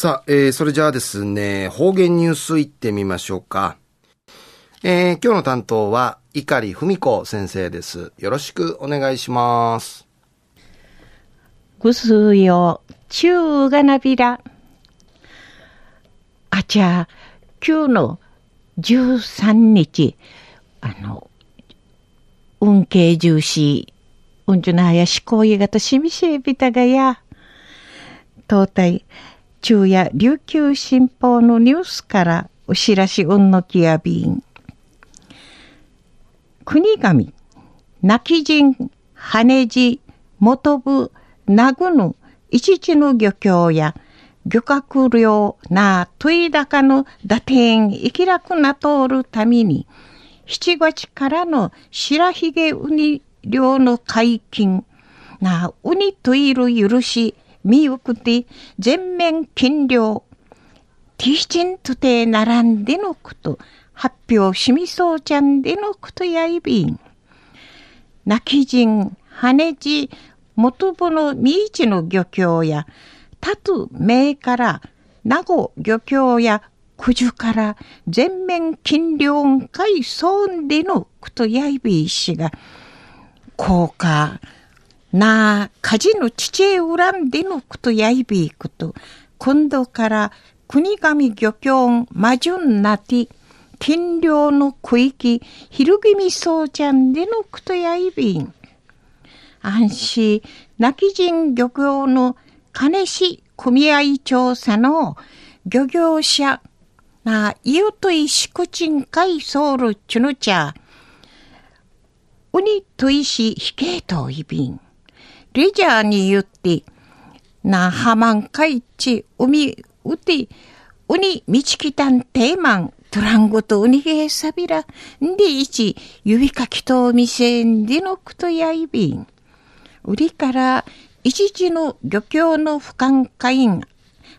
さあ、えー、それじゃあですね、方言ニュースいってみましょうか。えー、今日の担当は、碇文子先生です。よろしくお願いします。ぐすよ、ちゅうがなびら。あちゃ、今日の13日、あの、運慶重視、うんじゅなやしこういがとしみしえびたがや、東大、中夜琉球新報のニュースからお知らしうんのきやびん。国神、泣き人、羽地、元部、名ぐぬ、一地の漁協や、漁獲量なといだかの打点生きらくな通るために、七月からの白ひげウニ漁の解禁、なあウニといる許し、みゆくて全面禁漁、ティーチンとて並んでのこと、発表しみそうちゃんでのことやいびん。泣き人、羽地、元部の三市の漁協や、たと名から名護漁協や九十から全面金量会そんでのことやいびいしが、効果、なあ、火事の父へ恨んでのことやいびいこと、今度から国神漁協魔順なて、金量の区域、昼気味そうちゃんでのことやいびん。安心、泣き人漁協の金市組合調査の漁業者な、ゆといしくちんかいソウルチュヌチャ、ウニといしひけいといびん。レジャーに言って、な、はまんかいち、海、うて、ウニ、みちきたんていまん、トランゴとウニゲーサビラ、んでいち、指かきとみせんでのくとやいびん。売りから、一時の漁協の不寛会員、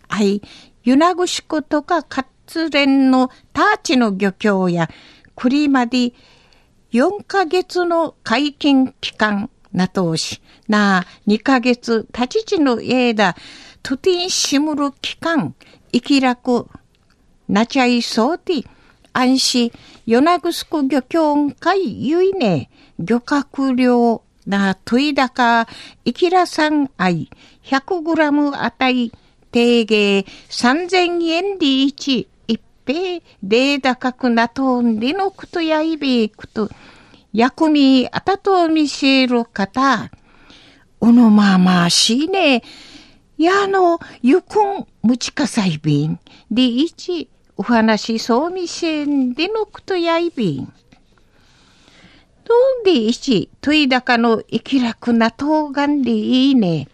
あい、ゆなぐしことか活連のターチの漁協や、栗まで4ヶ月の解禁期間、なとし、な2ヶ月立ち地の家だ、とてんしむる期間、生き楽、なちゃいそうて、安心、与那ぐすく漁協会ゆいね、漁獲量、な、といだか、いきらさんあい、100グラムあたり、定芸3000円で一、一平、で高くなとんでのことやいべくと、薬味あたと見せる方、おのまましいね、やの、ゆくん、むちかさいびん、で一、お話そうみせんでのことやいびん。どんでいし、といだかの生き楽な冬瓜でいいね。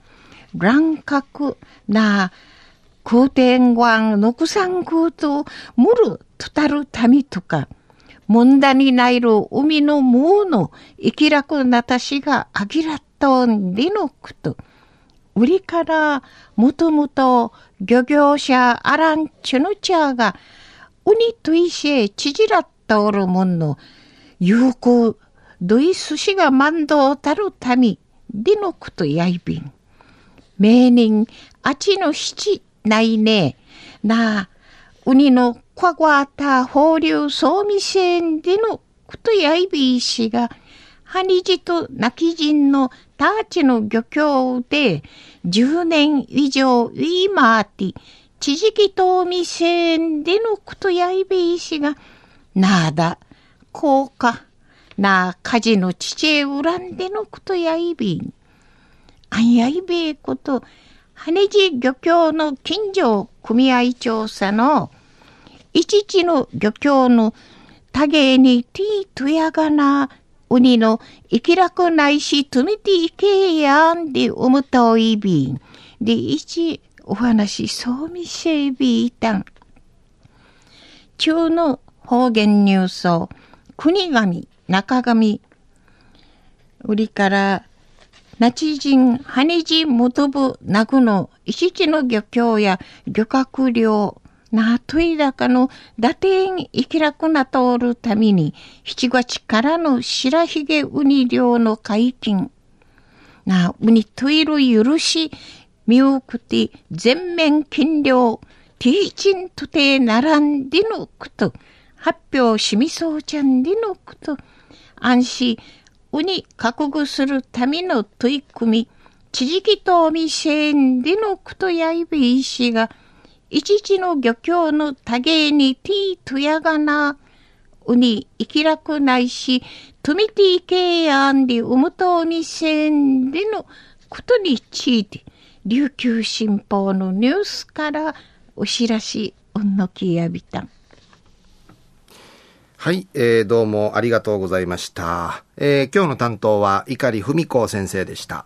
乱獲な空天光のくさん空とむるとたるたみとか、もんだにないる海のもの生き楽なたしがあぎらっとんでのくと。売りからもともと漁業者あらんちゅのちゃが、ウニといしえちじらったおるもんの有効どいすしが万道たるたみ、でのことやいびん。名人、あちの七ないね。なあ、うにの kwa kwa ta 放流そうみせんでのことやいびいしが、はにじと泣き人のターチの漁協で、10年以上ウィーマーティ、地磁気とみせんでのことやいびいしが、なあだ、こうか。な火事の父へ恨んでのことやいびん。あんやいべえこと、羽地漁協の近所組合調査の一地の漁協の多芸にティートやがな、ウニの生きらくないし、とめていけやんで思ったおいびん。で、一お話そうみせびいたん。中の方言ニュースを国神中上、売りから、那智人、羽地元部、名護の石地の漁協や漁獲量、なあといだかの打点生きらくな通るために、七月からの白ひげウニ漁の解禁。なあ、ウニといる許し、見送って全面禁漁、ティーチンとて並んでのこと、発表しみそうちゃんでのこと、安心、うに覚悟するための取り組み、地域とみせんでのことやいべいしが、一時の漁協の多芸にティーとやがな、うに生きらくないし、とみていけやんでうむとみせんでのことについて、琉球新報のニュースからお知らし、うんのきやびたん。はい、えー、どうもありがとうございました。えー、今日の担当は碇文子先生でした。